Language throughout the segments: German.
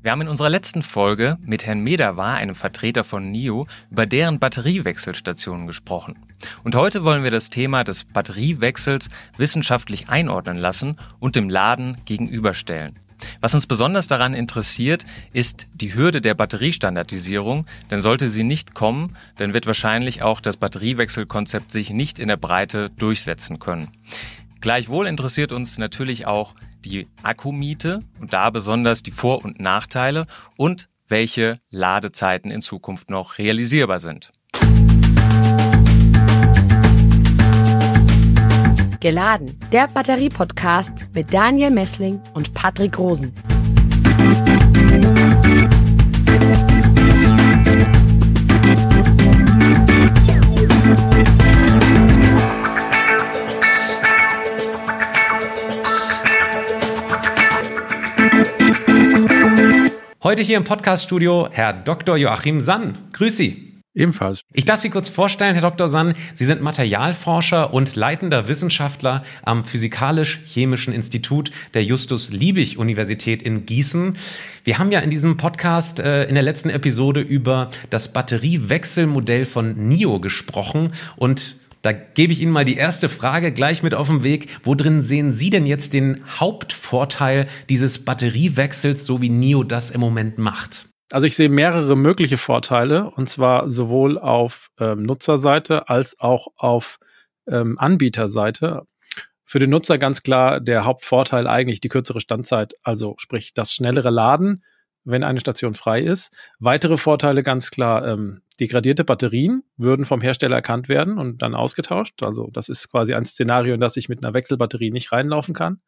Wir haben in unserer letzten Folge mit Herrn Medawar, einem Vertreter von NIO, über deren Batteriewechselstationen gesprochen. Und heute wollen wir das Thema des Batteriewechsels wissenschaftlich einordnen lassen und dem Laden gegenüberstellen. Was uns besonders daran interessiert, ist die Hürde der Batteriestandardisierung, denn sollte sie nicht kommen, dann wird wahrscheinlich auch das Batteriewechselkonzept sich nicht in der Breite durchsetzen können. Gleichwohl interessiert uns natürlich auch die Akkumiete und da besonders die Vor- und Nachteile und welche Ladezeiten in Zukunft noch realisierbar sind. Geladen, der Batterie-Podcast mit Daniel Messling und Patrick Rosen. Heute hier im Podcaststudio Herr Dr. Joachim Sann. Grüß Sie. Ebenfalls. Ich darf Sie kurz vorstellen, Herr Dr. Sann. Sie sind Materialforscher und leitender Wissenschaftler am Physikalisch-Chemischen Institut der Justus-Liebig-Universität in Gießen. Wir haben ja in diesem Podcast äh, in der letzten Episode über das Batteriewechselmodell von NIO gesprochen und da gebe ich Ihnen mal die erste Frage gleich mit auf den Weg. Wo drin sehen Sie denn jetzt den Hauptvorteil dieses Batteriewechsels, so wie NIO das im Moment macht? Also ich sehe mehrere mögliche Vorteile und zwar sowohl auf ähm, Nutzerseite als auch auf ähm, Anbieterseite. Für den Nutzer ganz klar der Hauptvorteil eigentlich die kürzere Standzeit, also sprich das schnellere Laden, wenn eine Station frei ist. Weitere Vorteile ganz klar, ähm, degradierte Batterien würden vom Hersteller erkannt werden und dann ausgetauscht. Also das ist quasi ein Szenario, in das ich mit einer Wechselbatterie nicht reinlaufen kann.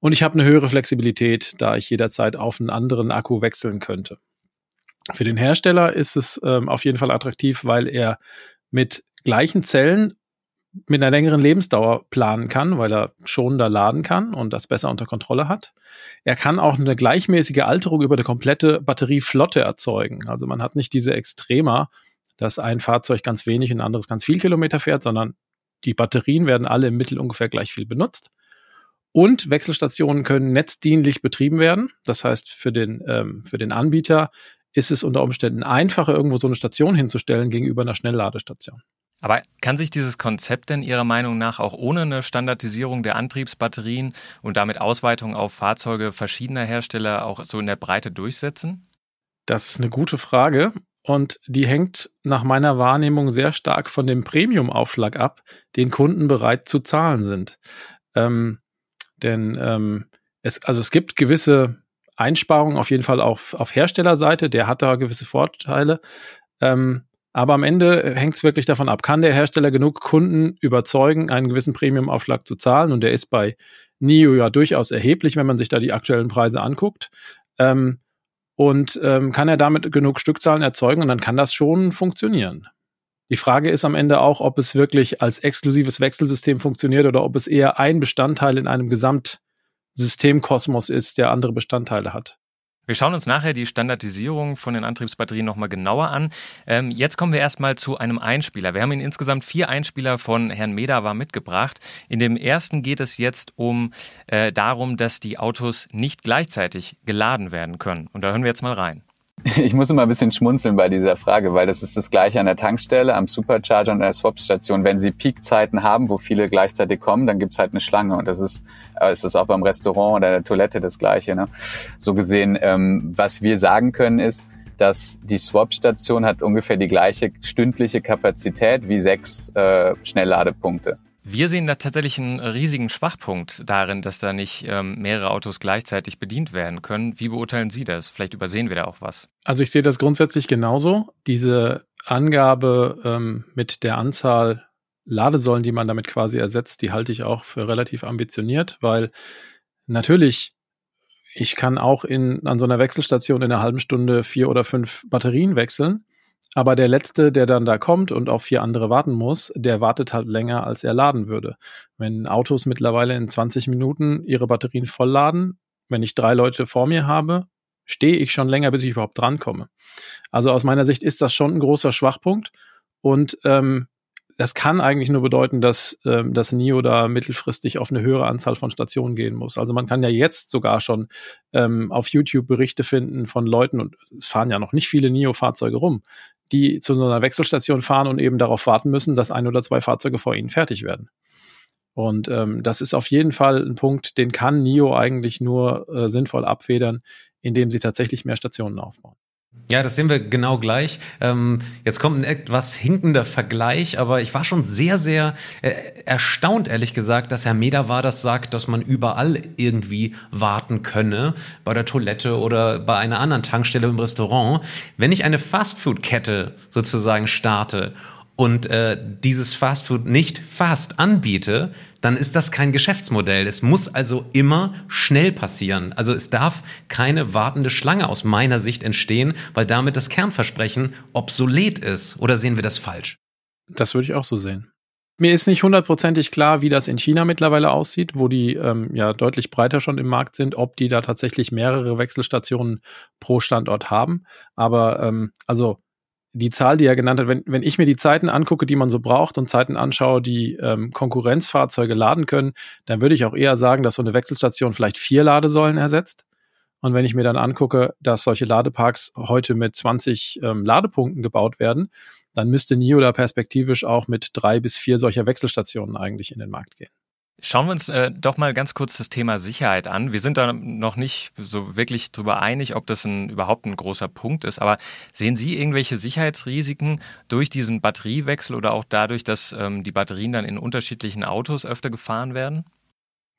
Und ich habe eine höhere Flexibilität, da ich jederzeit auf einen anderen Akku wechseln könnte. Für den Hersteller ist es ähm, auf jeden Fall attraktiv, weil er mit gleichen Zellen mit einer längeren Lebensdauer planen kann, weil er schonender laden kann und das besser unter Kontrolle hat. Er kann auch eine gleichmäßige Alterung über die komplette Batterieflotte erzeugen. Also man hat nicht diese Extrema, dass ein Fahrzeug ganz wenig und ein anderes ganz viel Kilometer fährt, sondern die Batterien werden alle im Mittel ungefähr gleich viel benutzt. Und Wechselstationen können netzdienlich betrieben werden. Das heißt, für den, ähm, für den Anbieter ist es unter Umständen einfacher, irgendwo so eine Station hinzustellen gegenüber einer Schnellladestation. Aber kann sich dieses Konzept denn Ihrer Meinung nach auch ohne eine Standardisierung der Antriebsbatterien und damit Ausweitung auf Fahrzeuge verschiedener Hersteller auch so in der Breite durchsetzen? Das ist eine gute Frage und die hängt nach meiner Wahrnehmung sehr stark von dem Premium-Aufschlag ab, den Kunden bereit zu zahlen sind. Ähm, denn ähm, es, also es gibt gewisse Einsparungen auf jeden Fall auf, auf Herstellerseite, der hat da gewisse Vorteile. Ähm, aber am Ende hängt es wirklich davon ab, kann der Hersteller genug Kunden überzeugen, einen gewissen Premium-Aufschlag zu zahlen? Und der ist bei NIO ja durchaus erheblich, wenn man sich da die aktuellen Preise anguckt. Ähm, und ähm, kann er damit genug Stückzahlen erzeugen und dann kann das schon funktionieren. Die Frage ist am Ende auch, ob es wirklich als exklusives Wechselsystem funktioniert oder ob es eher ein Bestandteil in einem Gesamtsystemkosmos ist, der andere Bestandteile hat. Wir schauen uns nachher die Standardisierung von den Antriebsbatterien nochmal genauer an. Ähm, jetzt kommen wir erstmal zu einem Einspieler. Wir haben Ihnen insgesamt vier Einspieler von Herrn Medawa mitgebracht. In dem ersten geht es jetzt um äh, darum, dass die Autos nicht gleichzeitig geladen werden können. Und da hören wir jetzt mal rein. Ich muss immer ein bisschen schmunzeln bei dieser Frage, weil das ist das gleiche an der Tankstelle, am Supercharger und an der Swapstation. Wenn Sie Peakzeiten haben, wo viele gleichzeitig kommen, dann gibt's halt eine Schlange. Und das ist, äh, ist das auch beim Restaurant oder der Toilette das gleiche. Ne? So gesehen, ähm, was wir sagen können ist, dass die Swap-Station hat ungefähr die gleiche stündliche Kapazität wie sechs äh, Schnellladepunkte. Wir sehen da tatsächlich einen riesigen Schwachpunkt darin, dass da nicht ähm, mehrere Autos gleichzeitig bedient werden können. Wie beurteilen Sie das? Vielleicht übersehen wir da auch was. Also ich sehe das grundsätzlich genauso. Diese Angabe ähm, mit der Anzahl Ladesäulen, die man damit quasi ersetzt, die halte ich auch für relativ ambitioniert, weil natürlich ich kann auch in, an so einer Wechselstation in einer halben Stunde vier oder fünf Batterien wechseln. Aber der letzte, der dann da kommt und auf vier andere warten muss, der wartet halt länger, als er laden würde. Wenn Autos mittlerweile in 20 Minuten ihre Batterien vollladen, wenn ich drei Leute vor mir habe, stehe ich schon länger, bis ich überhaupt drankomme. Also aus meiner Sicht ist das schon ein großer Schwachpunkt. Und ähm, das kann eigentlich nur bedeuten, dass ähm, das NIO da mittelfristig auf eine höhere Anzahl von Stationen gehen muss. Also man kann ja jetzt sogar schon ähm, auf YouTube Berichte finden von Leuten, und es fahren ja noch nicht viele NIO-Fahrzeuge rum, die zu so einer Wechselstation fahren und eben darauf warten müssen, dass ein oder zwei Fahrzeuge vor ihnen fertig werden. Und ähm, das ist auf jeden Fall ein Punkt, den kann NIO eigentlich nur äh, sinnvoll abfedern, indem sie tatsächlich mehr Stationen aufbauen. Ja, das sehen wir genau gleich. Ähm, jetzt kommt ein etwas hinkender Vergleich, aber ich war schon sehr, sehr äh, erstaunt, ehrlich gesagt, dass Herr Meder das sagt, dass man überall irgendwie warten könne, bei der Toilette oder bei einer anderen Tankstelle im Restaurant. Wenn ich eine Fastfood-Kette sozusagen starte und äh, dieses Fastfood nicht fast anbiete, dann ist das kein Geschäftsmodell. Es muss also immer schnell passieren. Also es darf keine wartende Schlange aus meiner Sicht entstehen, weil damit das Kernversprechen obsolet ist. Oder sehen wir das falsch? Das würde ich auch so sehen. Mir ist nicht hundertprozentig klar, wie das in China mittlerweile aussieht, wo die ähm, ja deutlich breiter schon im Markt sind, ob die da tatsächlich mehrere Wechselstationen pro Standort haben. Aber ähm, also die Zahl, die er genannt hat, wenn, wenn ich mir die Zeiten angucke, die man so braucht und Zeiten anschaue, die ähm, Konkurrenzfahrzeuge laden können, dann würde ich auch eher sagen, dass so eine Wechselstation vielleicht vier Ladesäulen ersetzt. Und wenn ich mir dann angucke, dass solche Ladeparks heute mit 20 ähm, Ladepunkten gebaut werden, dann müsste NIO da perspektivisch auch mit drei bis vier solcher Wechselstationen eigentlich in den Markt gehen. Schauen wir uns äh, doch mal ganz kurz das Thema Sicherheit an. Wir sind da noch nicht so wirklich drüber einig, ob das ein, überhaupt ein großer Punkt ist. Aber sehen Sie irgendwelche Sicherheitsrisiken durch diesen Batteriewechsel oder auch dadurch, dass ähm, die Batterien dann in unterschiedlichen Autos öfter gefahren werden?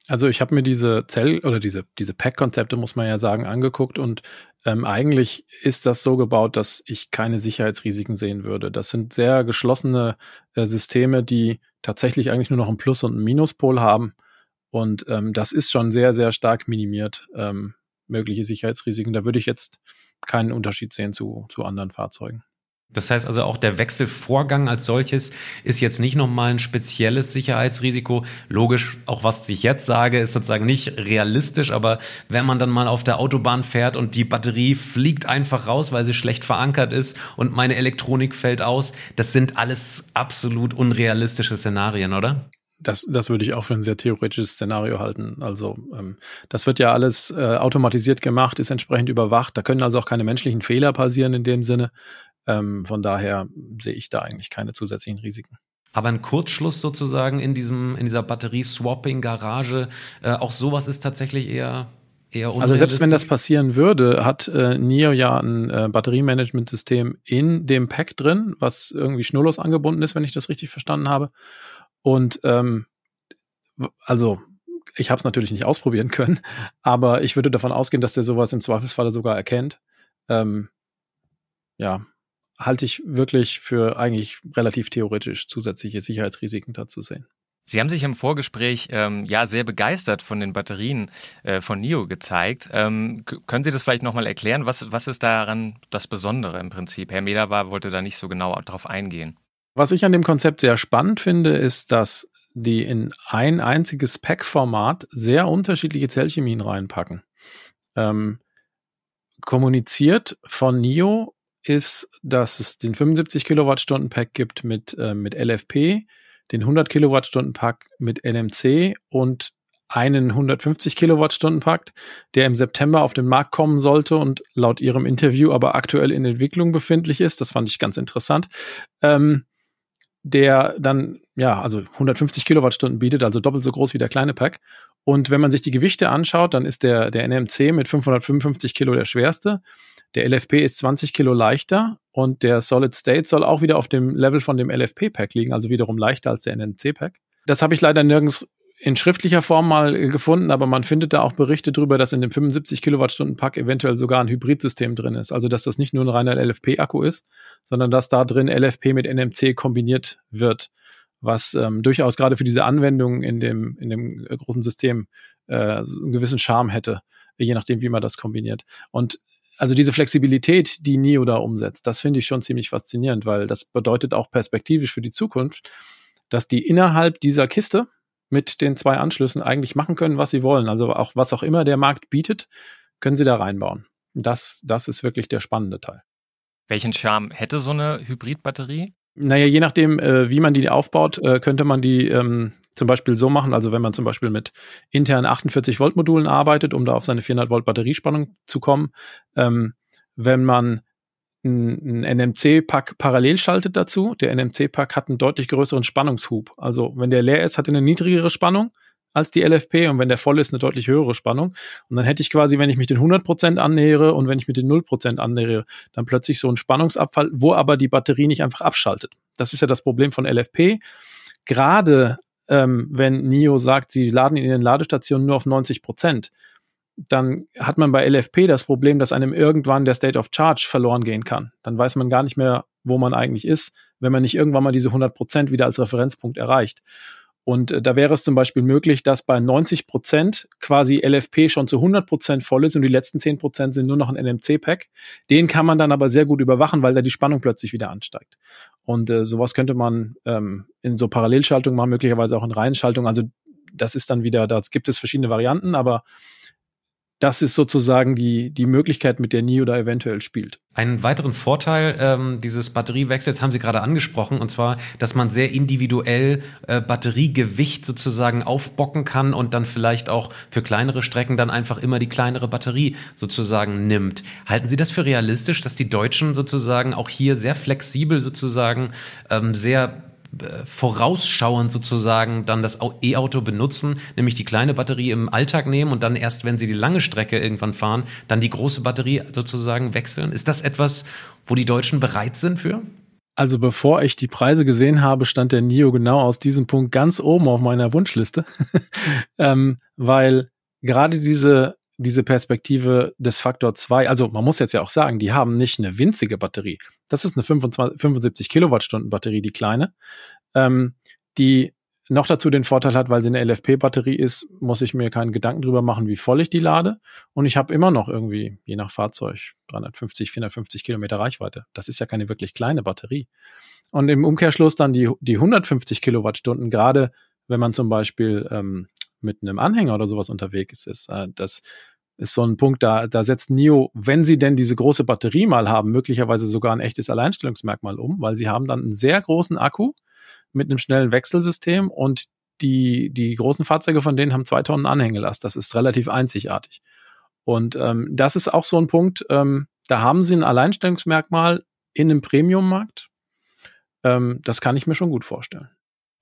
Also ich habe mir diese Zell- oder diese, diese Pack-Konzepte, muss man ja sagen, angeguckt und ähm, eigentlich ist das so gebaut, dass ich keine Sicherheitsrisiken sehen würde. Das sind sehr geschlossene äh, Systeme, die tatsächlich eigentlich nur noch einen Plus- und einen Minuspol haben. Und ähm, das ist schon sehr, sehr stark minimiert, ähm, mögliche Sicherheitsrisiken. Da würde ich jetzt keinen Unterschied sehen zu, zu anderen Fahrzeugen. Das heißt also auch der Wechselvorgang als solches ist jetzt nicht nochmal ein spezielles Sicherheitsrisiko. Logisch, auch was ich jetzt sage, ist sozusagen nicht realistisch, aber wenn man dann mal auf der Autobahn fährt und die Batterie fliegt einfach raus, weil sie schlecht verankert ist und meine Elektronik fällt aus, das sind alles absolut unrealistische Szenarien, oder? Das, das würde ich auch für ein sehr theoretisches Szenario halten. Also ähm, das wird ja alles äh, automatisiert gemacht, ist entsprechend überwacht. Da können also auch keine menschlichen Fehler passieren in dem Sinne. Ähm, von daher sehe ich da eigentlich keine zusätzlichen Risiken. Aber ein Kurzschluss sozusagen in diesem, in dieser Batterie-Swapping-Garage, äh, auch sowas ist tatsächlich eher eher Also selbst wenn das passieren würde, hat äh, NIO ja ein äh, Batteriemanagementsystem in dem Pack drin, was irgendwie schnurlos angebunden ist, wenn ich das richtig verstanden habe. Und ähm, also ich habe es natürlich nicht ausprobieren können, aber ich würde davon ausgehen, dass der sowas im Zweifelsfalle sogar erkennt. Ähm, ja, halte ich wirklich für eigentlich relativ theoretisch zusätzliche Sicherheitsrisiken dazu sehen. Sie haben sich im Vorgespräch ähm, ja sehr begeistert von den Batterien äh, von NIO gezeigt. Ähm, können Sie das vielleicht nochmal erklären? Was, was ist daran das Besondere im Prinzip? Herr Mederwar wollte da nicht so genau darauf eingehen. Was ich an dem Konzept sehr spannend finde, ist, dass die in ein einziges Pack-Format sehr unterschiedliche Zellchemien reinpacken. Ähm, kommuniziert von NIO ist, dass es den 75 Kilowattstunden Pack gibt mit, äh, mit LFP, den 100 Kilowattstunden Pack mit NMC und einen 150 Kilowattstunden Pack, der im September auf den Markt kommen sollte und laut ihrem Interview aber aktuell in Entwicklung befindlich ist. Das fand ich ganz interessant. Ähm, der dann, ja, also 150 Kilowattstunden bietet, also doppelt so groß wie der kleine Pack. Und wenn man sich die Gewichte anschaut, dann ist der, der NMC mit 555 Kilo der schwerste. Der LFP ist 20 Kilo leichter und der Solid State soll auch wieder auf dem Level von dem LFP-Pack liegen, also wiederum leichter als der NMC-Pack. Das habe ich leider nirgends in schriftlicher Form mal gefunden, aber man findet da auch Berichte darüber, dass in dem 75 Kilowattstunden Pack eventuell sogar ein Hybridsystem drin ist. Also dass das nicht nur ein reiner LFP-Akku ist, sondern dass da drin LFP mit NMC kombiniert wird, was ähm, durchaus gerade für diese Anwendung in dem, in dem großen System äh, einen gewissen Charme hätte, je nachdem, wie man das kombiniert. Und also diese Flexibilität, die NIO da umsetzt, das finde ich schon ziemlich faszinierend, weil das bedeutet auch perspektivisch für die Zukunft, dass die innerhalb dieser Kiste mit den zwei Anschlüssen eigentlich machen können, was sie wollen. Also auch was auch immer der Markt bietet, können sie da reinbauen. Das, das ist wirklich der spannende Teil. Welchen Charme hätte so eine Hybridbatterie? Naja, je nachdem, äh, wie man die aufbaut, äh, könnte man die ähm, zum Beispiel so machen, also wenn man zum Beispiel mit internen 48 Volt Modulen arbeitet, um da auf seine 400 Volt Batteriespannung zu kommen, ähm, wenn man ein, NMC-Pack parallel schaltet dazu, der NMC-Pack hat einen deutlich größeren Spannungshub. Also wenn der leer ist, hat er eine niedrigere Spannung als die LFP und wenn der voll ist, eine deutlich höhere Spannung. Und dann hätte ich quasi, wenn ich mich den 100% annähere und wenn ich mit den 0% annähere, dann plötzlich so einen Spannungsabfall, wo aber die Batterie nicht einfach abschaltet. Das ist ja das Problem von LFP. Gerade ähm, wenn NIO sagt, sie laden in den Ladestationen nur auf 90% dann hat man bei LFP das Problem, dass einem irgendwann der State of Charge verloren gehen kann. Dann weiß man gar nicht mehr, wo man eigentlich ist, wenn man nicht irgendwann mal diese 100% wieder als Referenzpunkt erreicht. Und äh, da wäre es zum Beispiel möglich, dass bei 90 Prozent quasi LFP schon zu 100 Prozent voll ist und die letzten 10 Prozent sind nur noch ein NMC-Pack. Den kann man dann aber sehr gut überwachen, weil da die Spannung plötzlich wieder ansteigt. Und äh, sowas könnte man ähm, in so Parallelschaltung machen, möglicherweise auch in Reihenschaltung. Also das ist dann wieder, da gibt es verschiedene Varianten, aber das ist sozusagen die, die Möglichkeit, mit der NIO da eventuell spielt. Einen weiteren Vorteil ähm, dieses Batteriewechsels haben Sie gerade angesprochen, und zwar, dass man sehr individuell äh, Batteriegewicht sozusagen aufbocken kann und dann vielleicht auch für kleinere Strecken dann einfach immer die kleinere Batterie sozusagen nimmt. Halten Sie das für realistisch, dass die Deutschen sozusagen auch hier sehr flexibel sozusagen ähm, sehr vorausschauend sozusagen dann das E-Auto benutzen, nämlich die kleine Batterie im Alltag nehmen und dann erst, wenn sie die lange Strecke irgendwann fahren, dann die große Batterie sozusagen wechseln. Ist das etwas, wo die Deutschen bereit sind für? Also bevor ich die Preise gesehen habe, stand der NIO genau aus diesem Punkt ganz oben auf meiner Wunschliste, ähm, weil gerade diese diese Perspektive des Faktor 2, also man muss jetzt ja auch sagen, die haben nicht eine winzige Batterie. Das ist eine 25, 75 Kilowattstunden Batterie, die kleine, ähm, die noch dazu den Vorteil hat, weil sie eine LFP-Batterie ist, muss ich mir keinen Gedanken drüber machen, wie voll ich die lade. Und ich habe immer noch irgendwie, je nach Fahrzeug, 350, 450 Kilometer Reichweite. Das ist ja keine wirklich kleine Batterie. Und im Umkehrschluss dann die, die 150 Kilowattstunden, gerade wenn man zum Beispiel ähm, mit einem Anhänger oder sowas unterwegs ist. Äh, das ist so ein Punkt, da, da setzt NIO, wenn sie denn diese große Batterie mal haben, möglicherweise sogar ein echtes Alleinstellungsmerkmal um, weil sie haben dann einen sehr großen Akku mit einem schnellen Wechselsystem und die, die großen Fahrzeuge von denen haben zwei Tonnen Anhängelast. Das ist relativ einzigartig. Und ähm, das ist auch so ein Punkt, ähm, da haben sie ein Alleinstellungsmerkmal in einem Premium-Markt. Ähm, das kann ich mir schon gut vorstellen.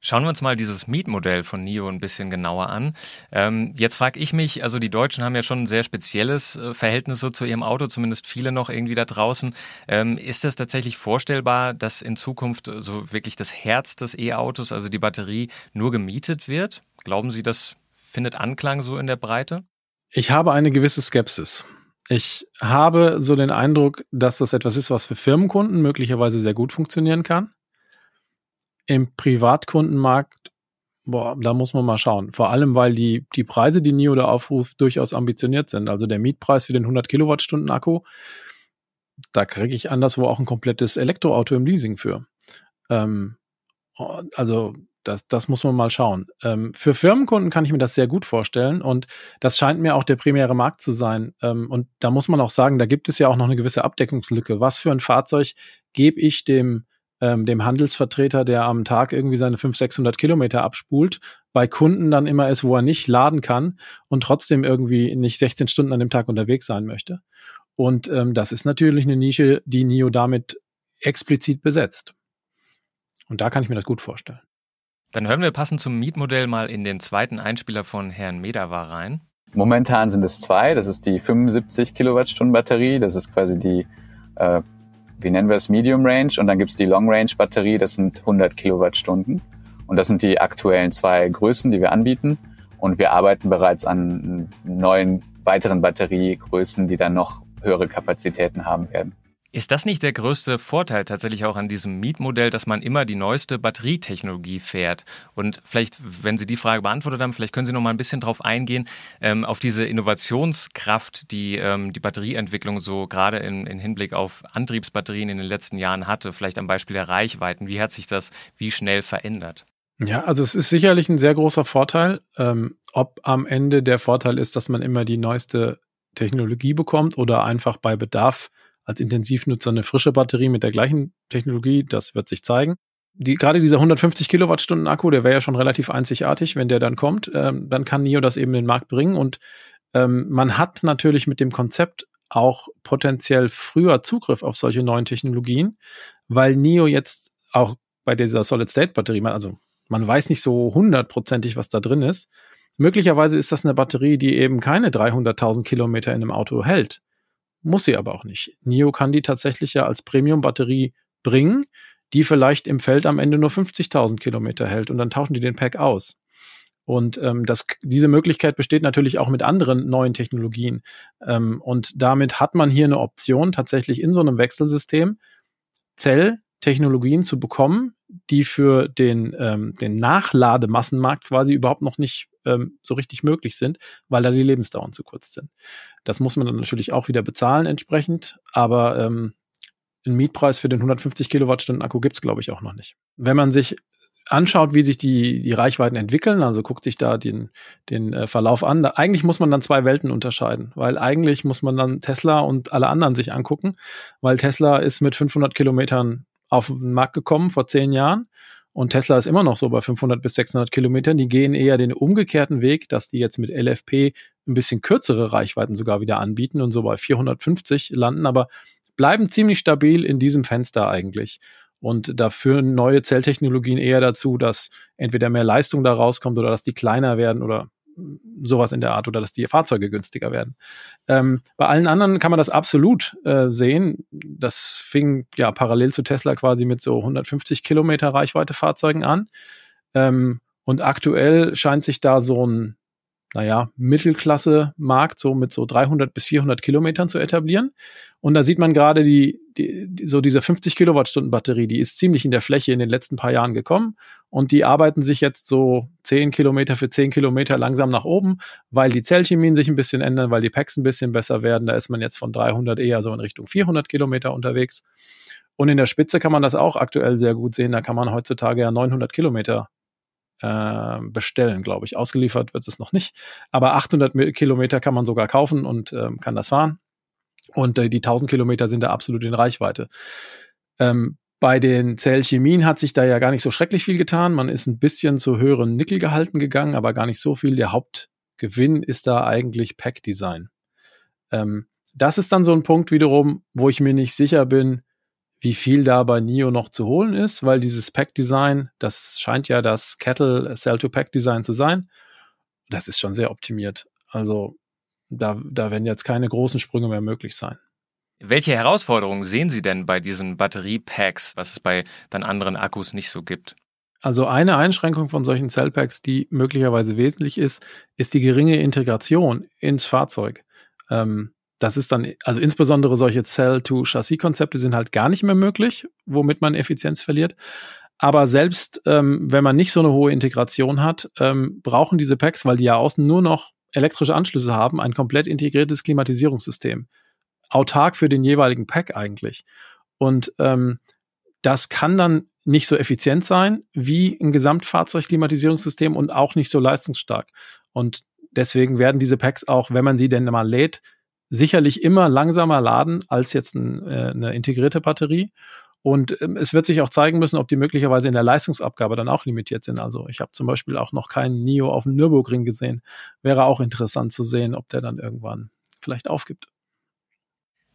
Schauen wir uns mal dieses Mietmodell von NIO ein bisschen genauer an. Ähm, jetzt frage ich mich, also die Deutschen haben ja schon ein sehr spezielles äh, Verhältnis so zu ihrem Auto, zumindest viele noch irgendwie da draußen. Ähm, ist das tatsächlich vorstellbar, dass in Zukunft so wirklich das Herz des E-Autos, also die Batterie, nur gemietet wird? Glauben Sie, das findet Anklang so in der Breite? Ich habe eine gewisse Skepsis. Ich habe so den Eindruck, dass das etwas ist, was für Firmenkunden möglicherweise sehr gut funktionieren kann im Privatkundenmarkt, boah, da muss man mal schauen. Vor allem, weil die, die Preise, die NIO da aufruft, durchaus ambitioniert sind. Also der Mietpreis für den 100 Kilowattstunden Akku, da kriege ich anderswo auch ein komplettes Elektroauto im Leasing für. Ähm, also das, das muss man mal schauen. Ähm, für Firmenkunden kann ich mir das sehr gut vorstellen und das scheint mir auch der primäre Markt zu sein. Ähm, und da muss man auch sagen, da gibt es ja auch noch eine gewisse Abdeckungslücke. Was für ein Fahrzeug gebe ich dem ähm, dem Handelsvertreter, der am Tag irgendwie seine 500, 600 Kilometer abspult, bei Kunden dann immer ist, wo er nicht laden kann und trotzdem irgendwie nicht 16 Stunden an dem Tag unterwegs sein möchte. Und ähm, das ist natürlich eine Nische, die NIO damit explizit besetzt. Und da kann ich mir das gut vorstellen. Dann hören wir passend zum Mietmodell mal in den zweiten Einspieler von Herrn Medava rein. Momentan sind es zwei. Das ist die 75 Kilowattstunden Batterie. Das ist quasi die äh, wie nennen wir es, Medium Range und dann gibt's die Long Range Batterie, das sind 100 Kilowattstunden. Und das sind die aktuellen zwei Größen, die wir anbieten. Und wir arbeiten bereits an neuen weiteren Batteriegrößen, die dann noch höhere Kapazitäten haben werden. Ist das nicht der größte Vorteil tatsächlich auch an diesem Mietmodell, dass man immer die neueste Batterietechnologie fährt? Und vielleicht, wenn Sie die Frage beantwortet haben, vielleicht können Sie noch mal ein bisschen darauf eingehen, ähm, auf diese Innovationskraft, die ähm, die Batterieentwicklung so gerade in, in, Hinblick auf Antriebsbatterien in den letzten Jahren hatte, vielleicht am Beispiel der Reichweiten. Wie hat sich das wie schnell verändert? Ja, also es ist sicherlich ein sehr großer Vorteil. Ähm, ob am Ende der Vorteil ist, dass man immer die neueste Technologie bekommt oder einfach bei Bedarf als Intensivnutzer eine frische Batterie mit der gleichen Technologie, das wird sich zeigen. Die, gerade dieser 150 Kilowattstunden Akku, der wäre ja schon relativ einzigartig, wenn der dann kommt. Ähm, dann kann NIO das eben in den Markt bringen. Und ähm, man hat natürlich mit dem Konzept auch potenziell früher Zugriff auf solche neuen Technologien, weil NIO jetzt auch bei dieser Solid-State-Batterie, also man weiß nicht so hundertprozentig, was da drin ist. Möglicherweise ist das eine Batterie, die eben keine 300.000 Kilometer in einem Auto hält. Muss sie aber auch nicht. NIO kann die tatsächlich ja als Premium-Batterie bringen, die vielleicht im Feld am Ende nur 50.000 Kilometer hält und dann tauschen die den Pack aus. Und ähm, das, diese Möglichkeit besteht natürlich auch mit anderen neuen Technologien. Ähm, und damit hat man hier eine Option, tatsächlich in so einem Wechselsystem Zelltechnologien zu bekommen, die für den, ähm, den Nachlademassenmarkt quasi überhaupt noch nicht ähm, so richtig möglich sind, weil da die Lebensdauern zu kurz sind. Das muss man dann natürlich auch wieder bezahlen entsprechend, aber ähm, einen Mietpreis für den 150 Kilowattstunden Akku gibt es, glaube ich, auch noch nicht. Wenn man sich anschaut, wie sich die, die Reichweiten entwickeln, also guckt sich da den, den äh, Verlauf an, da, eigentlich muss man dann zwei Welten unterscheiden, weil eigentlich muss man dann Tesla und alle anderen sich angucken, weil Tesla ist mit 500 Kilometern auf den Markt gekommen vor zehn Jahren und Tesla ist immer noch so bei 500 bis 600 Kilometern. Die gehen eher den umgekehrten Weg, dass die jetzt mit LFP ein bisschen kürzere Reichweiten sogar wieder anbieten und so bei 450 landen, aber bleiben ziemlich stabil in diesem Fenster eigentlich. Und da führen neue Zelltechnologien eher dazu, dass entweder mehr Leistung da rauskommt oder dass die kleiner werden oder sowas in der Art oder dass die Fahrzeuge günstiger werden. Ähm, bei allen anderen kann man das absolut äh, sehen. Das fing ja parallel zu Tesla quasi mit so 150 Kilometer Reichweite Fahrzeugen an. Ähm, und aktuell scheint sich da so ein naja, Mittelklasse-Markt so mit so 300 bis 400 Kilometern zu etablieren. Und da sieht man gerade die, die, so diese 50 Kilowattstunden Batterie, die ist ziemlich in der Fläche in den letzten paar Jahren gekommen und die arbeiten sich jetzt so 10 Kilometer für 10 Kilometer langsam nach oben, weil die Zellchemien sich ein bisschen ändern, weil die Packs ein bisschen besser werden. Da ist man jetzt von 300 eher so in Richtung 400 Kilometer unterwegs. Und in der Spitze kann man das auch aktuell sehr gut sehen. Da kann man heutzutage ja 900 Kilometer äh, bestellen, glaube ich. Ausgeliefert wird es noch nicht. Aber 800 Kilometer kann man sogar kaufen und ähm, kann das fahren. Und äh, die 1000 Kilometer sind da absolut in Reichweite. Ähm, bei den Zellchemien hat sich da ja gar nicht so schrecklich viel getan. Man ist ein bisschen zu höheren Nickelgehalten gegangen, aber gar nicht so viel. Der Hauptgewinn ist da eigentlich Pack-Design. Ähm, das ist dann so ein Punkt wiederum, wo ich mir nicht sicher bin, wie viel da bei NIO noch zu holen ist, weil dieses Pack-Design, das scheint ja das Kettle Cell-to-Pack-Design zu sein. Das ist schon sehr optimiert. Also da, da werden jetzt keine großen Sprünge mehr möglich sein. Welche Herausforderungen sehen Sie denn bei diesen Batteriepacks, was es bei dann anderen Akkus nicht so gibt? Also eine Einschränkung von solchen Cellpacks, die möglicherweise wesentlich ist, ist die geringe Integration ins Fahrzeug. Ähm, das ist dann, also insbesondere solche Cell-to-Chassis-Konzepte sind halt gar nicht mehr möglich, womit man Effizienz verliert. Aber selbst ähm, wenn man nicht so eine hohe Integration hat, ähm, brauchen diese Packs, weil die ja außen nur noch elektrische Anschlüsse haben, ein komplett integriertes Klimatisierungssystem. Autark für den jeweiligen Pack eigentlich. Und ähm, das kann dann nicht so effizient sein wie ein Gesamtfahrzeugklimatisierungssystem und auch nicht so leistungsstark. Und deswegen werden diese Packs auch, wenn man sie denn mal lädt, sicherlich immer langsamer laden als jetzt ein, äh, eine integrierte Batterie. Und ähm, es wird sich auch zeigen müssen, ob die möglicherweise in der Leistungsabgabe dann auch limitiert sind. Also ich habe zum Beispiel auch noch keinen NIO auf dem Nürburgring gesehen. Wäre auch interessant zu sehen, ob der dann irgendwann vielleicht aufgibt.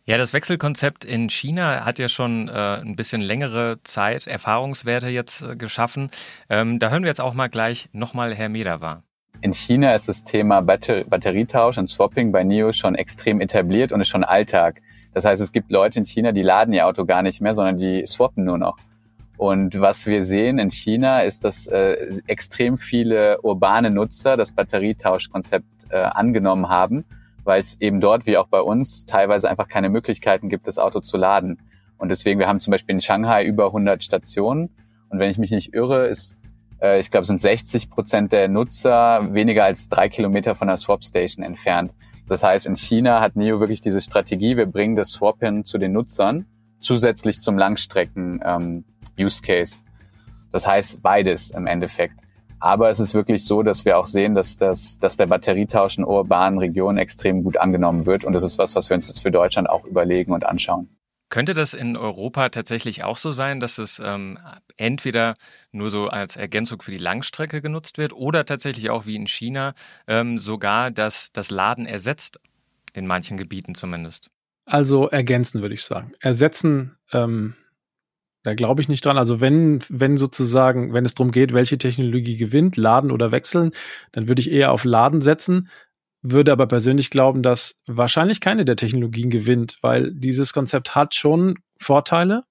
Ja, das Wechselkonzept in China hat ja schon äh, ein bisschen längere Zeit Erfahrungswerte jetzt äh, geschaffen. Ähm, da hören wir jetzt auch mal gleich nochmal Herr Mederwar. In China ist das Thema Batter Batterietausch und Swapping bei NIO schon extrem etabliert und ist schon Alltag. Das heißt, es gibt Leute in China, die laden ihr Auto gar nicht mehr, sondern die swappen nur noch. Und was wir sehen in China ist, dass äh, extrem viele urbane Nutzer das Batterietauschkonzept äh, angenommen haben, weil es eben dort wie auch bei uns teilweise einfach keine Möglichkeiten gibt, das Auto zu laden. Und deswegen, wir haben zum Beispiel in Shanghai über 100 Stationen. Und wenn ich mich nicht irre, ist äh, ich glaube, sind 60 Prozent der Nutzer weniger als drei Kilometer von der Swap-Station entfernt. Das heißt, in China hat NIO wirklich diese Strategie, wir bringen das Swap-In zu den Nutzern, zusätzlich zum Langstrecken-Use-Case. Ähm, das heißt beides im Endeffekt. Aber es ist wirklich so, dass wir auch sehen, dass, das, dass der Batterietausch in urbanen Regionen extrem gut angenommen wird. Und das ist was, was wir uns jetzt für Deutschland auch überlegen und anschauen. Könnte das in Europa tatsächlich auch so sein, dass es ähm, entweder nur so als Ergänzung für die Langstrecke genutzt wird oder tatsächlich auch wie in China ähm, sogar das, das Laden ersetzt, in manchen Gebieten zumindest? Also ergänzen, würde ich sagen. Ersetzen, ähm, da glaube ich nicht dran. Also wenn, wenn sozusagen, wenn es darum geht, welche Technologie gewinnt, laden oder wechseln, dann würde ich eher auf Laden setzen, würde aber persönlich glauben, dass wahrscheinlich keine der Technologien gewinnt, weil dieses Konzept hat schon Vorteile.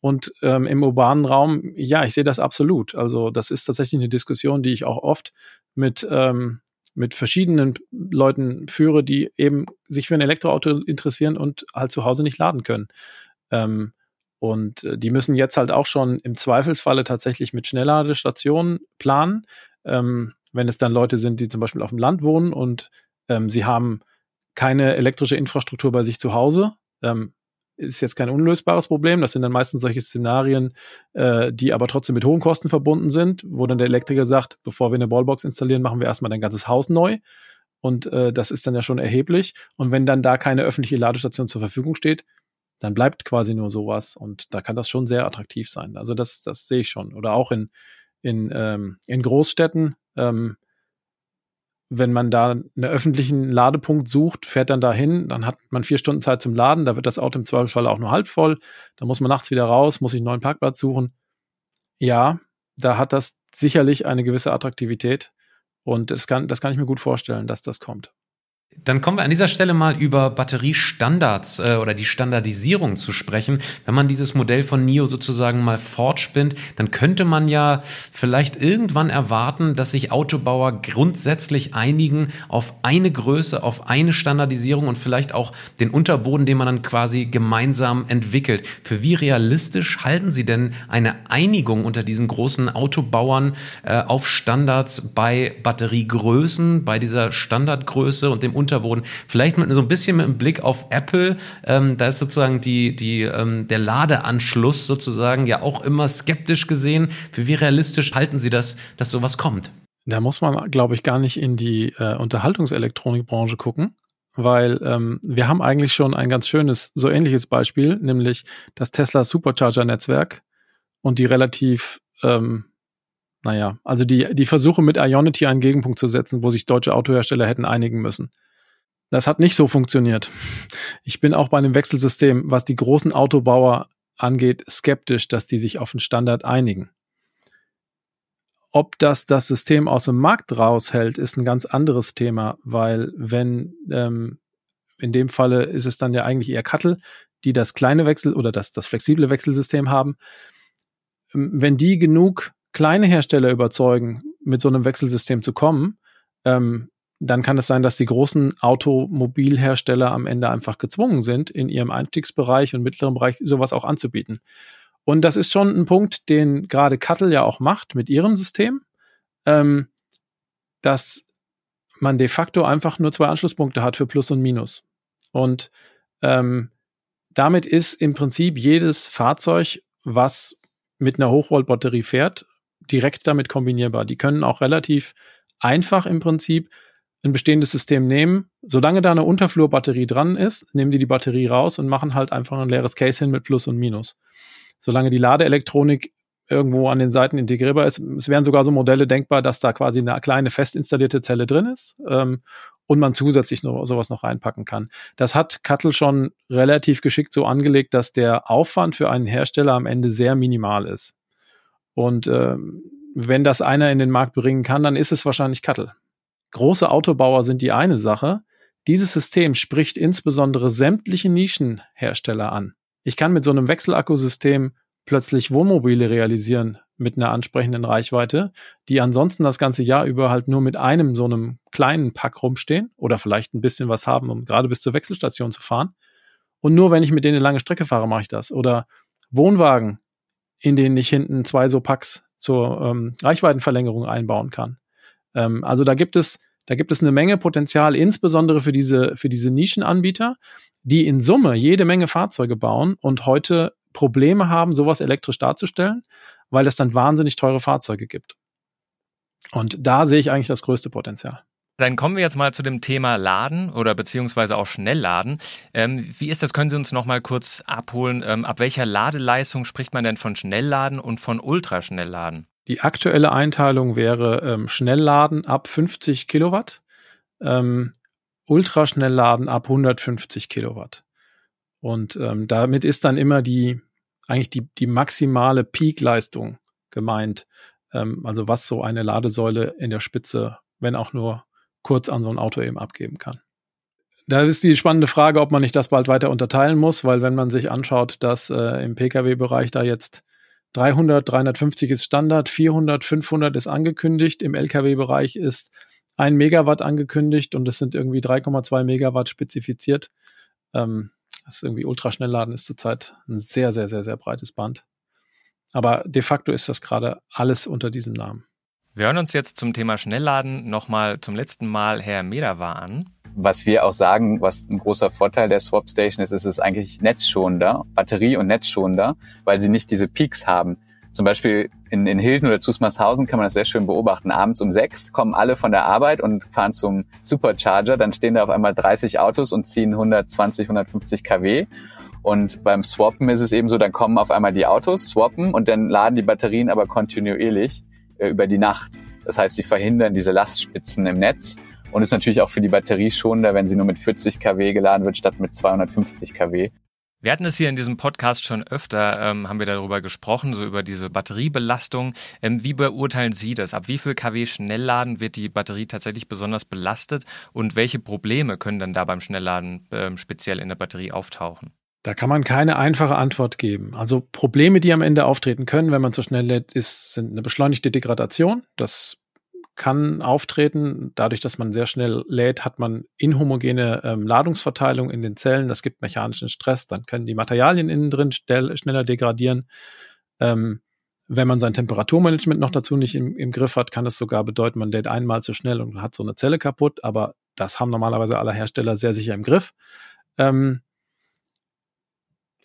Und ähm, im urbanen Raum, ja, ich sehe das absolut. Also das ist tatsächlich eine Diskussion, die ich auch oft mit, ähm, mit verschiedenen Leuten führe, die eben sich für ein Elektroauto interessieren und halt zu Hause nicht laden können. Ähm, und äh, die müssen jetzt halt auch schon im Zweifelsfalle tatsächlich mit Schnellladestationen planen. Ähm, wenn es dann Leute sind, die zum Beispiel auf dem Land wohnen und ähm, sie haben keine elektrische Infrastruktur bei sich zu Hause, ähm, ist jetzt kein unlösbares Problem. Das sind dann meistens solche Szenarien, äh, die aber trotzdem mit hohen Kosten verbunden sind, wo dann der Elektriker sagt, bevor wir eine Ballbox installieren, machen wir erstmal dein ganzes Haus neu. Und äh, das ist dann ja schon erheblich. Und wenn dann da keine öffentliche Ladestation zur Verfügung steht, dann bleibt quasi nur sowas. Und da kann das schon sehr attraktiv sein. Also das, das sehe ich schon. Oder auch in, in, ähm, in Großstädten, ähm, wenn man da einen öffentlichen Ladepunkt sucht, fährt dann dahin, dann hat man vier Stunden Zeit zum Laden, da wird das Auto im Zweifelsfall auch nur halb voll, da muss man nachts wieder raus, muss sich einen neuen Parkplatz suchen. Ja, da hat das sicherlich eine gewisse Attraktivität und das kann, das kann ich mir gut vorstellen, dass das kommt. Dann kommen wir an dieser Stelle mal über Batteriestandards äh, oder die Standardisierung zu sprechen. Wenn man dieses Modell von NIO sozusagen mal fortspinnt, dann könnte man ja vielleicht irgendwann erwarten, dass sich Autobauer grundsätzlich einigen auf eine Größe, auf eine Standardisierung und vielleicht auch den Unterboden, den man dann quasi gemeinsam entwickelt. Für wie realistisch halten Sie denn eine Einigung unter diesen großen Autobauern äh, auf Standards bei Batteriegrößen, bei dieser Standardgröße und dem Unterboden. Vielleicht mit so ein bisschen mit einem Blick auf Apple. Ähm, da ist sozusagen die, die, ähm, der Ladeanschluss sozusagen ja auch immer skeptisch gesehen. Für wie realistisch halten Sie das, dass sowas kommt? Da muss man, glaube ich, gar nicht in die äh, Unterhaltungselektronikbranche gucken, weil ähm, wir haben eigentlich schon ein ganz schönes, so ähnliches Beispiel, nämlich das Tesla Supercharger-Netzwerk und die relativ ähm, naja, also die, die Versuche mit Ionity einen Gegenpunkt zu setzen, wo sich deutsche Autohersteller hätten einigen müssen. Das hat nicht so funktioniert. Ich bin auch bei einem Wechselsystem, was die großen Autobauer angeht, skeptisch, dass die sich auf einen Standard einigen. Ob das das System aus dem Markt raushält, ist ein ganz anderes Thema, weil wenn ähm, in dem Falle ist es dann ja eigentlich eher Kattel, die das kleine Wechsel oder das, das flexible Wechselsystem haben. Ähm, wenn die genug kleine Hersteller überzeugen, mit so einem Wechselsystem zu kommen, ähm, dann kann es sein, dass die großen Automobilhersteller am Ende einfach gezwungen sind, in ihrem Einstiegsbereich und mittleren Bereich sowas auch anzubieten. Und das ist schon ein Punkt, den gerade Cuttle ja auch macht mit ihrem System, ähm, dass man de facto einfach nur zwei Anschlusspunkte hat für Plus und Minus. Und ähm, damit ist im Prinzip jedes Fahrzeug, was mit einer Hochvoltbatterie fährt, direkt damit kombinierbar. Die können auch relativ einfach im Prinzip ein bestehendes System nehmen. Solange da eine Unterflurbatterie dran ist, nehmen die die Batterie raus und machen halt einfach ein leeres Case hin mit Plus und Minus. Solange die Ladeelektronik irgendwo an den Seiten integrierbar ist. Es wären sogar so Modelle denkbar, dass da quasi eine kleine fest installierte Zelle drin ist ähm, und man zusätzlich noch, sowas noch reinpacken kann. Das hat Cuttle schon relativ geschickt so angelegt, dass der Aufwand für einen Hersteller am Ende sehr minimal ist. Und ähm, wenn das einer in den Markt bringen kann, dann ist es wahrscheinlich Cuttle. Große Autobauer sind die eine Sache. Dieses System spricht insbesondere sämtliche Nischenhersteller an. Ich kann mit so einem Wechselakkusystem plötzlich Wohnmobile realisieren mit einer ansprechenden Reichweite, die ansonsten das ganze Jahr über halt nur mit einem so einem kleinen Pack rumstehen oder vielleicht ein bisschen was haben, um gerade bis zur Wechselstation zu fahren. Und nur wenn ich mit denen eine lange Strecke fahre, mache ich das. Oder Wohnwagen, in denen ich hinten zwei so Packs zur ähm, Reichweitenverlängerung einbauen kann. Ähm, also da gibt es, da gibt es eine Menge Potenzial, insbesondere für diese, für diese Nischenanbieter, die in Summe jede Menge Fahrzeuge bauen und heute Probleme haben, sowas elektrisch darzustellen, weil es dann wahnsinnig teure Fahrzeuge gibt. Und da sehe ich eigentlich das größte Potenzial. Dann kommen wir jetzt mal zu dem Thema Laden oder beziehungsweise auch Schnellladen. Ähm, wie ist das? Können Sie uns noch mal kurz abholen? Ähm, ab welcher Ladeleistung spricht man denn von Schnellladen und von Ultraschnellladen? Die aktuelle Einteilung wäre ähm, Schnellladen ab 50 Kilowatt, ähm, Ultraschnellladen ab 150 Kilowatt. Und ähm, damit ist dann immer die eigentlich die, die maximale Peak-Leistung gemeint. Ähm, also was so eine Ladesäule in der Spitze, wenn auch nur kurz an so ein Auto eben abgeben kann. Da ist die spannende Frage, ob man nicht das bald weiter unterteilen muss, weil wenn man sich anschaut, dass äh, im Pkw-Bereich da jetzt 300, 350 ist Standard, 400, 500 ist angekündigt, im Lkw-Bereich ist ein Megawatt angekündigt und es sind irgendwie 3,2 Megawatt spezifiziert. Ähm, das ist irgendwie Ultraschnellladen ist zurzeit ein sehr, sehr, sehr, sehr breites Band. Aber de facto ist das gerade alles unter diesem Namen. Wir hören uns jetzt zum Thema Schnellladen nochmal zum letzten Mal Herr Medava an. Was wir auch sagen, was ein großer Vorteil der Swap Station ist, ist es eigentlich netzschonender, batterie- und netzschonender, weil sie nicht diese Peaks haben. Zum Beispiel in, in Hilden oder Zusmarshausen kann man das sehr schön beobachten. Abends um sechs kommen alle von der Arbeit und fahren zum Supercharger. Dann stehen da auf einmal 30 Autos und ziehen 120, 150 kW. Und beim Swappen ist es eben so, dann kommen auf einmal die Autos, swappen und dann laden die Batterien aber kontinuierlich äh, über die Nacht. Das heißt, sie verhindern diese Lastspitzen im Netz und ist natürlich auch für die Batterie schonender, wenn sie nur mit 40 kW geladen wird, statt mit 250 kW. Wir hatten es hier in diesem Podcast schon öfter, ähm, haben wir darüber gesprochen, so über diese Batteriebelastung. Ähm, wie beurteilen Sie das? Ab wie viel kW Schnellladen wird die Batterie tatsächlich besonders belastet und welche Probleme können dann da beim Schnellladen ähm, speziell in der Batterie auftauchen? Da kann man keine einfache Antwort geben. Also Probleme, die am Ende auftreten können, wenn man zu schnell lädt, ist, sind eine beschleunigte Degradation. Das kann auftreten. Dadurch, dass man sehr schnell lädt, hat man inhomogene ähm, Ladungsverteilung in den Zellen. Das gibt mechanischen Stress. Dann können die Materialien innen drin schneller degradieren. Ähm, wenn man sein Temperaturmanagement noch dazu nicht im, im Griff hat, kann das sogar bedeuten, man lädt einmal zu schnell und hat so eine Zelle kaputt. Aber das haben normalerweise alle Hersteller sehr sicher im Griff. Ähm,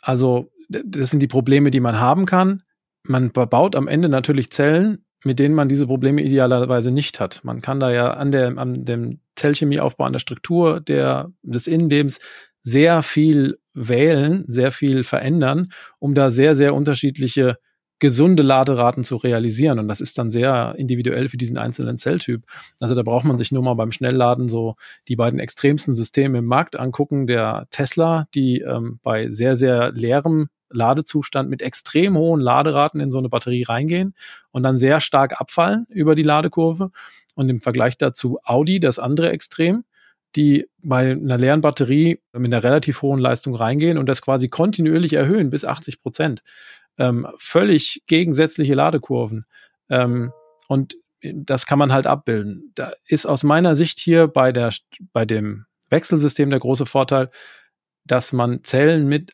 also das sind die Probleme, die man haben kann. Man baut am Ende natürlich Zellen, mit denen man diese Probleme idealerweise nicht hat. Man kann da ja an, der, an dem Zellchemieaufbau, an der Struktur der, des Innenlebens sehr viel wählen, sehr viel verändern, um da sehr, sehr unterschiedliche gesunde Laderaten zu realisieren. Und das ist dann sehr individuell für diesen einzelnen Zelltyp. Also da braucht man sich nur mal beim Schnellladen so die beiden extremsten Systeme im Markt angucken. Der Tesla, die ähm, bei sehr, sehr leerem Ladezustand mit extrem hohen Laderaten in so eine Batterie reingehen und dann sehr stark abfallen über die Ladekurve. Und im Vergleich dazu Audi, das andere Extrem, die bei einer leeren Batterie mit einer relativ hohen Leistung reingehen und das quasi kontinuierlich erhöhen bis 80 Prozent ähm, völlig gegensätzliche Ladekurven. Ähm, und das kann man halt abbilden. Da ist aus meiner Sicht hier bei, der, bei dem Wechselsystem der große Vorteil, dass man Zellen mit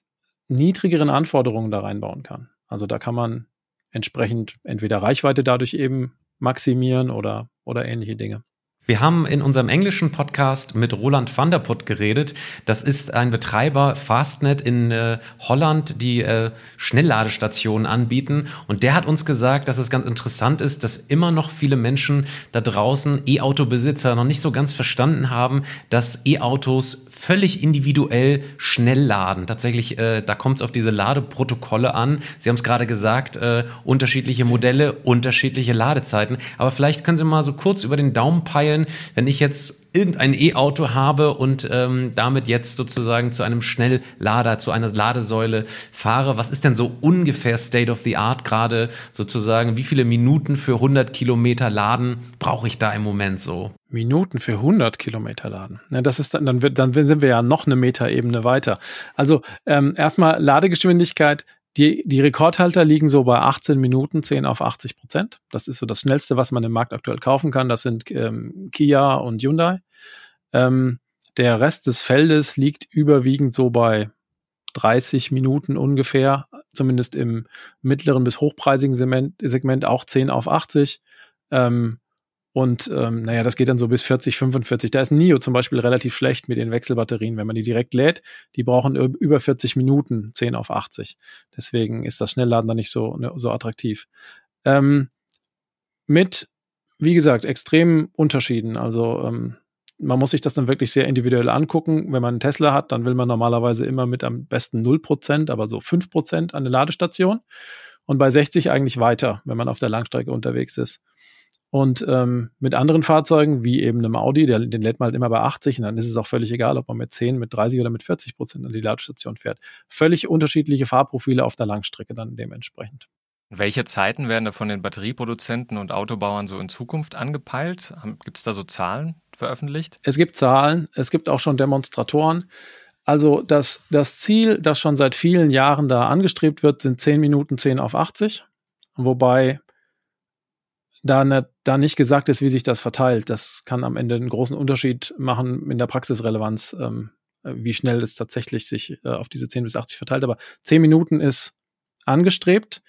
niedrigeren Anforderungen da reinbauen kann. Also da kann man entsprechend entweder Reichweite dadurch eben maximieren oder, oder ähnliche Dinge. Wir haben in unserem englischen Podcast mit Roland van der Putt geredet. Das ist ein Betreiber Fastnet in äh, Holland, die äh, Schnellladestationen anbieten. Und der hat uns gesagt, dass es ganz interessant ist, dass immer noch viele Menschen da draußen, E-Auto-Besitzer, noch nicht so ganz verstanden haben, dass E-Autos völlig individuell schnell laden. Tatsächlich, äh, da kommt es auf diese Ladeprotokolle an. Sie haben es gerade gesagt, äh, unterschiedliche Modelle, unterschiedliche Ladezeiten. Aber vielleicht können Sie mal so kurz über den Daumen peilen, wenn ich jetzt irgendein E-Auto habe und ähm, damit jetzt sozusagen zu einem Schnelllader, zu einer Ladesäule fahre. Was ist denn so ungefähr State of the Art gerade sozusagen? Wie viele Minuten für 100 Kilometer Laden brauche ich da im Moment so? Minuten für 100 Kilometer laden. Ja, das ist dann, dann, dann sind wir ja noch eine Metaebene weiter. Also ähm, erstmal Ladegeschwindigkeit die, die Rekordhalter liegen so bei 18 Minuten, 10 auf 80 Prozent. Das ist so das Schnellste, was man im Markt aktuell kaufen kann. Das sind ähm, Kia und Hyundai. Ähm, der Rest des Feldes liegt überwiegend so bei 30 Minuten ungefähr, zumindest im mittleren bis hochpreisigen Segment, Segment auch 10 auf 80. Ähm, und ähm, naja, das geht dann so bis 40, 45. Da ist NIO zum Beispiel relativ schlecht mit den Wechselbatterien. Wenn man die direkt lädt, die brauchen über 40 Minuten, 10 auf 80. Deswegen ist das Schnellladen da nicht so, ne, so attraktiv. Ähm, mit, wie gesagt, extremen Unterschieden. Also ähm, man muss sich das dann wirklich sehr individuell angucken. Wenn man einen Tesla hat, dann will man normalerweise immer mit am besten 0%, aber so 5% an der Ladestation. Und bei 60 eigentlich weiter, wenn man auf der Langstrecke unterwegs ist. Und ähm, mit anderen Fahrzeugen, wie eben einem Audi, der, den lädt man halt immer bei 80 und dann ist es auch völlig egal, ob man mit 10, mit 30 oder mit 40 Prozent an die Ladestation fährt. Völlig unterschiedliche Fahrprofile auf der Langstrecke dann dementsprechend. Welche Zeiten werden da von den Batterieproduzenten und Autobauern so in Zukunft angepeilt? Gibt es da so Zahlen veröffentlicht? Es gibt Zahlen, es gibt auch schon Demonstratoren. Also das, das Ziel, das schon seit vielen Jahren da angestrebt wird, sind 10 Minuten 10 auf 80. Wobei da, ne, da nicht gesagt ist, wie sich das verteilt. Das kann am Ende einen großen Unterschied machen in der Praxisrelevanz, ähm, wie schnell es tatsächlich sich äh, auf diese 10 bis 80 verteilt. Aber 10 Minuten ist angestrebt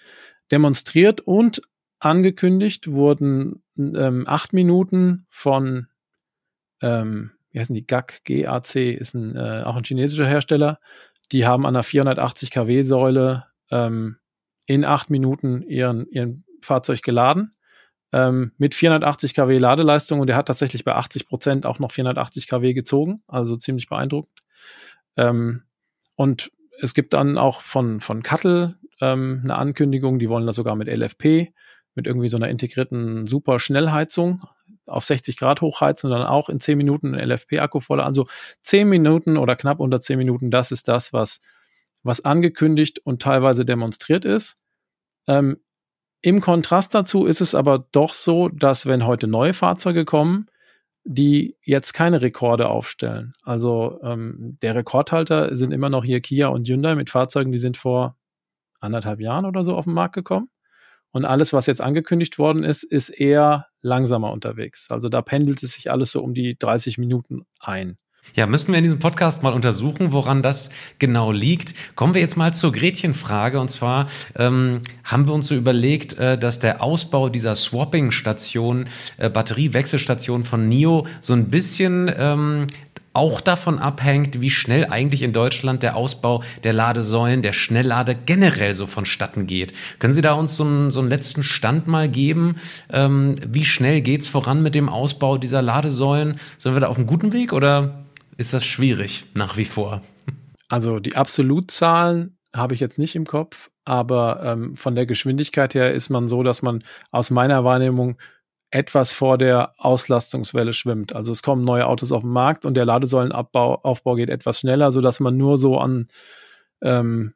demonstriert und angekündigt wurden ähm, Minuten von, ähm, wie heißen die, GAC, GAC ist ein, äh, auch ein chinesischer Hersteller. Die haben an einer 480 kW Säule ähm, in acht Minuten ihren, ihren Fahrzeug geladen ähm, mit 480 kW Ladeleistung und der hat tatsächlich bei 80 Prozent auch noch 480 kW gezogen, also ziemlich beeindruckend. Ähm, und es gibt dann auch von, von Cuttle ähm, eine Ankündigung, die wollen das sogar mit LFP, mit irgendwie so einer integrierten Super-Schnellheizung auf 60 Grad hochheizen und dann auch in 10 Minuten einen LFP-Akku voll. Also 10 Minuten oder knapp unter 10 Minuten, das ist das, was, was angekündigt und teilweise demonstriert ist. Ähm, Im Kontrast dazu ist es aber doch so, dass wenn heute neue Fahrzeuge kommen, die jetzt keine Rekorde aufstellen. Also ähm, der Rekordhalter sind immer noch hier Kia und Hyundai mit Fahrzeugen, die sind vor anderthalb Jahren oder so auf den Markt gekommen. Und alles, was jetzt angekündigt worden ist, ist eher langsamer unterwegs. Also da pendelt es sich alles so um die 30 Minuten ein. Ja, müssten wir in diesem Podcast mal untersuchen, woran das genau liegt. Kommen wir jetzt mal zur Gretchenfrage. Und zwar ähm, haben wir uns so überlegt, äh, dass der Ausbau dieser Swapping-Station, äh, Batteriewechselstation von NIO so ein bisschen ähm, auch davon abhängt, wie schnell eigentlich in Deutschland der Ausbau der Ladesäulen, der Schnelllade generell so vonstatten geht. Können Sie da uns so einen, so einen letzten Stand mal geben? Ähm, wie schnell geht's voran mit dem Ausbau dieser Ladesäulen? Sind wir da auf einem guten Weg oder ist das schwierig nach wie vor? Also die Absolutzahlen habe ich jetzt nicht im Kopf, aber ähm, von der Geschwindigkeit her ist man so, dass man aus meiner Wahrnehmung etwas vor der Auslastungswelle schwimmt. Also es kommen neue Autos auf den Markt und der Ladesäulenaufbau Aufbau geht etwas schneller, sodass man nur so an ähm,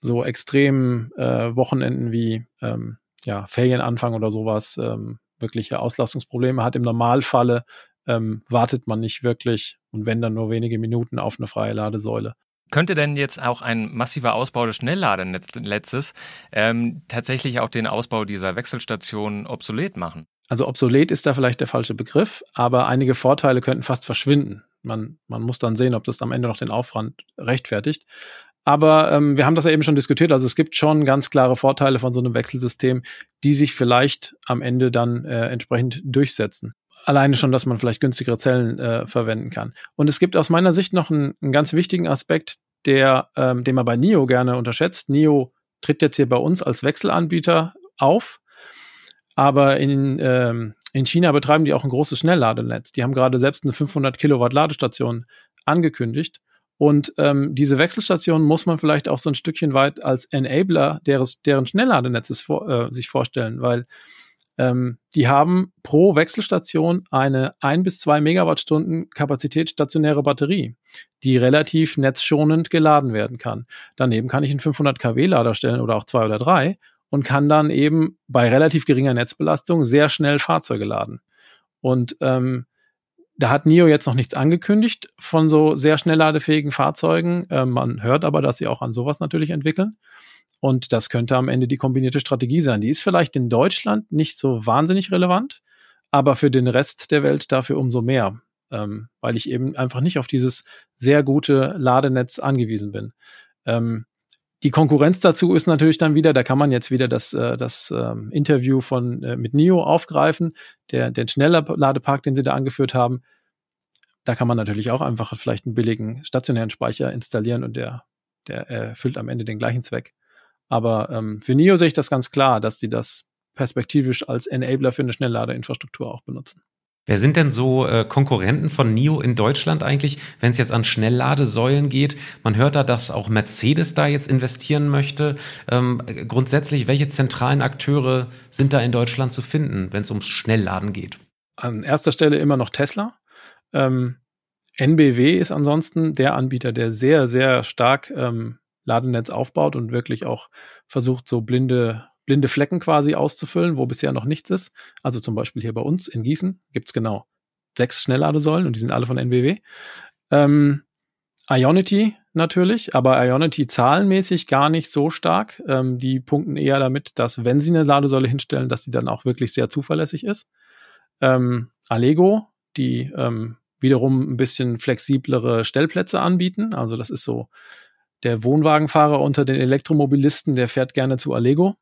so extremen äh, Wochenenden wie ähm, ja, Ferienanfang oder sowas ähm, wirkliche Auslastungsprobleme hat. Im Normalfalle ähm, wartet man nicht wirklich und wenn dann nur wenige Minuten auf eine freie Ladesäule. Könnte denn jetzt auch ein massiver Ausbau des Schnellladenetzes ähm, tatsächlich auch den Ausbau dieser Wechselstationen obsolet machen? Also obsolet ist da vielleicht der falsche Begriff, aber einige Vorteile könnten fast verschwinden. Man, man muss dann sehen, ob das am Ende noch den Aufwand rechtfertigt. Aber ähm, wir haben das ja eben schon diskutiert. Also es gibt schon ganz klare Vorteile von so einem Wechselsystem, die sich vielleicht am Ende dann äh, entsprechend durchsetzen. Alleine schon, dass man vielleicht günstigere Zellen äh, verwenden kann. Und es gibt aus meiner Sicht noch einen, einen ganz wichtigen Aspekt, der, ähm, den man bei NIO gerne unterschätzt. NIO tritt jetzt hier bei uns als Wechselanbieter auf aber in, ähm, in China betreiben die auch ein großes Schnellladenetz. Die haben gerade selbst eine 500 Kilowatt Ladestation angekündigt. Und ähm, diese Wechselstation muss man vielleicht auch so ein Stückchen weit als Enabler deres, deren Schnellladenetzes vor, äh, sich vorstellen, weil ähm, die haben pro Wechselstation eine ein bis zwei Megawattstunden Kapazität stationäre Batterie, die relativ netzschonend geladen werden kann. Daneben kann ich einen 500 kW Lader stellen oder auch zwei oder drei und kann dann eben bei relativ geringer Netzbelastung sehr schnell Fahrzeuge laden. Und ähm, da hat NIO jetzt noch nichts angekündigt von so sehr schnell ladefähigen Fahrzeugen. Äh, man hört aber, dass sie auch an sowas natürlich entwickeln. Und das könnte am Ende die kombinierte Strategie sein. Die ist vielleicht in Deutschland nicht so wahnsinnig relevant, aber für den Rest der Welt dafür umso mehr, ähm, weil ich eben einfach nicht auf dieses sehr gute Ladenetz angewiesen bin. Ähm, die Konkurrenz dazu ist natürlich dann wieder, da kann man jetzt wieder das, äh, das ähm, Interview von äh, mit NIO aufgreifen, der, den Schnellladepark, den sie da angeführt haben. Da kann man natürlich auch einfach vielleicht einen billigen stationären Speicher installieren und der, der erfüllt am Ende den gleichen Zweck. Aber ähm, für NIO sehe ich das ganz klar, dass sie das perspektivisch als Enabler für eine Schnellladeinfrastruktur auch benutzen. Wer sind denn so äh, Konkurrenten von NIO in Deutschland eigentlich, wenn es jetzt an Schnellladesäulen geht? Man hört da, dass auch Mercedes da jetzt investieren möchte. Ähm, grundsätzlich, welche zentralen Akteure sind da in Deutschland zu finden, wenn es ums Schnellladen geht? An erster Stelle immer noch Tesla. Ähm, NBW ist ansonsten der Anbieter, der sehr, sehr stark ähm, Ladenetz aufbaut und wirklich auch versucht, so blinde blinde Flecken quasi auszufüllen, wo bisher noch nichts ist. Also zum Beispiel hier bei uns in Gießen gibt es genau sechs Schnellladesäulen und die sind alle von NBW. Ähm, Ionity natürlich, aber Ionity zahlenmäßig gar nicht so stark. Ähm, die punkten eher damit, dass wenn sie eine Ladesäule hinstellen, dass die dann auch wirklich sehr zuverlässig ist. Ähm, Allego, die ähm, wiederum ein bisschen flexiblere Stellplätze anbieten. Also das ist so der Wohnwagenfahrer unter den Elektromobilisten, der fährt gerne zu Allego.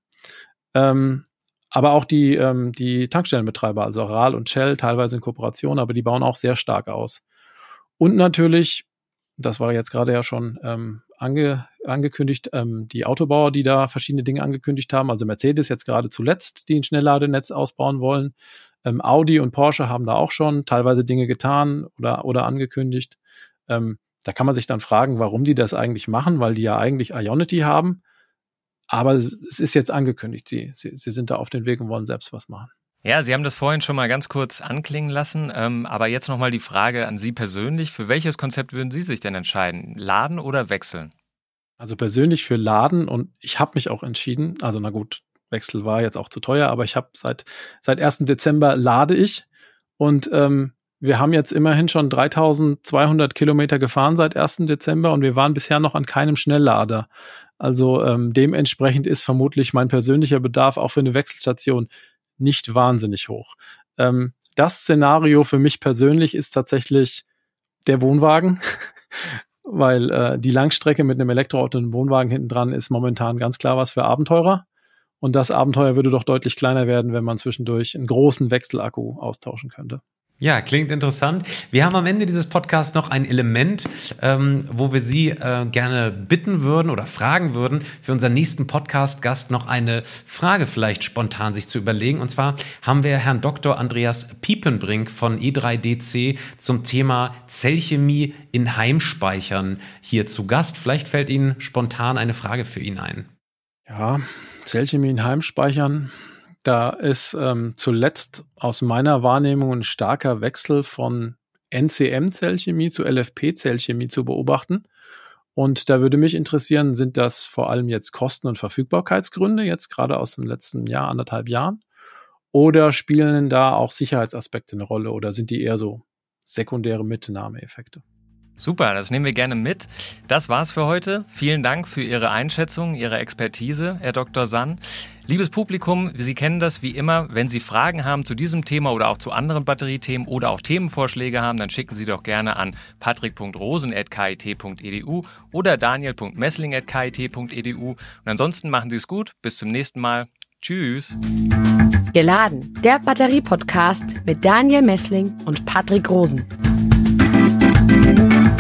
Ähm, aber auch die, ähm, die Tankstellenbetreiber, also RAL und Shell, teilweise in Kooperation, aber die bauen auch sehr stark aus. Und natürlich, das war jetzt gerade ja schon ähm, ange, angekündigt, ähm, die Autobauer, die da verschiedene Dinge angekündigt haben, also Mercedes jetzt gerade zuletzt, die ein Schnellladenetz ausbauen wollen. Ähm, Audi und Porsche haben da auch schon teilweise Dinge getan oder, oder angekündigt. Ähm, da kann man sich dann fragen, warum die das eigentlich machen, weil die ja eigentlich Ionity haben aber es ist jetzt angekündigt. Sie, sie, sie sind da auf den Weg und wollen selbst was machen. Ja, Sie haben das vorhin schon mal ganz kurz anklingen lassen, ähm, aber jetzt nochmal die Frage an Sie persönlich. Für welches Konzept würden Sie sich denn entscheiden? Laden oder wechseln? Also persönlich für Laden und ich habe mich auch entschieden. Also na gut, Wechsel war jetzt auch zu teuer, aber ich habe seit, seit 1. Dezember lade ich und ähm, wir haben jetzt immerhin schon 3200 Kilometer gefahren seit 1. Dezember und wir waren bisher noch an keinem Schnelllader. Also ähm, dementsprechend ist vermutlich mein persönlicher Bedarf auch für eine Wechselstation nicht wahnsinnig hoch. Ähm, das Szenario für mich persönlich ist tatsächlich der Wohnwagen, weil äh, die Langstrecke mit einem Elektroauto und einem Wohnwagen hinten dran ist momentan ganz klar was für Abenteurer. Und das Abenteuer würde doch deutlich kleiner werden, wenn man zwischendurch einen großen Wechselakku austauschen könnte. Ja, klingt interessant. Wir haben am Ende dieses Podcasts noch ein Element, ähm, wo wir Sie äh, gerne bitten würden oder fragen würden, für unseren nächsten Podcast-Gast noch eine Frage vielleicht spontan sich zu überlegen. Und zwar haben wir Herrn Dr. Andreas Piepenbrink von E3DC zum Thema Zellchemie in Heimspeichern hier zu Gast. Vielleicht fällt Ihnen spontan eine Frage für ihn ein. Ja, Zellchemie in Heimspeichern da ist ähm, zuletzt aus meiner Wahrnehmung ein starker Wechsel von NCM-Zellchemie zu LFP-Zellchemie zu beobachten. Und da würde mich interessieren, sind das vor allem jetzt Kosten- und Verfügbarkeitsgründe, jetzt gerade aus dem letzten Jahr, anderthalb Jahren? Oder spielen da auch Sicherheitsaspekte eine Rolle oder sind die eher so sekundäre Mitnahmeeffekte? Super, das nehmen wir gerne mit. Das war's für heute. Vielen Dank für Ihre Einschätzung, Ihre Expertise, Herr Dr. Sann. Liebes Publikum, Sie kennen das wie immer. Wenn Sie Fragen haben zu diesem Thema oder auch zu anderen Batteriethemen oder auch Themenvorschläge haben, dann schicken Sie doch gerne an patrick.rosen.kit.edu oder daniel.messling.kit.edu. Und ansonsten machen Sie es gut. Bis zum nächsten Mal. Tschüss. Geladen, der Batterie-Podcast mit Daniel Messling und Patrick Rosen.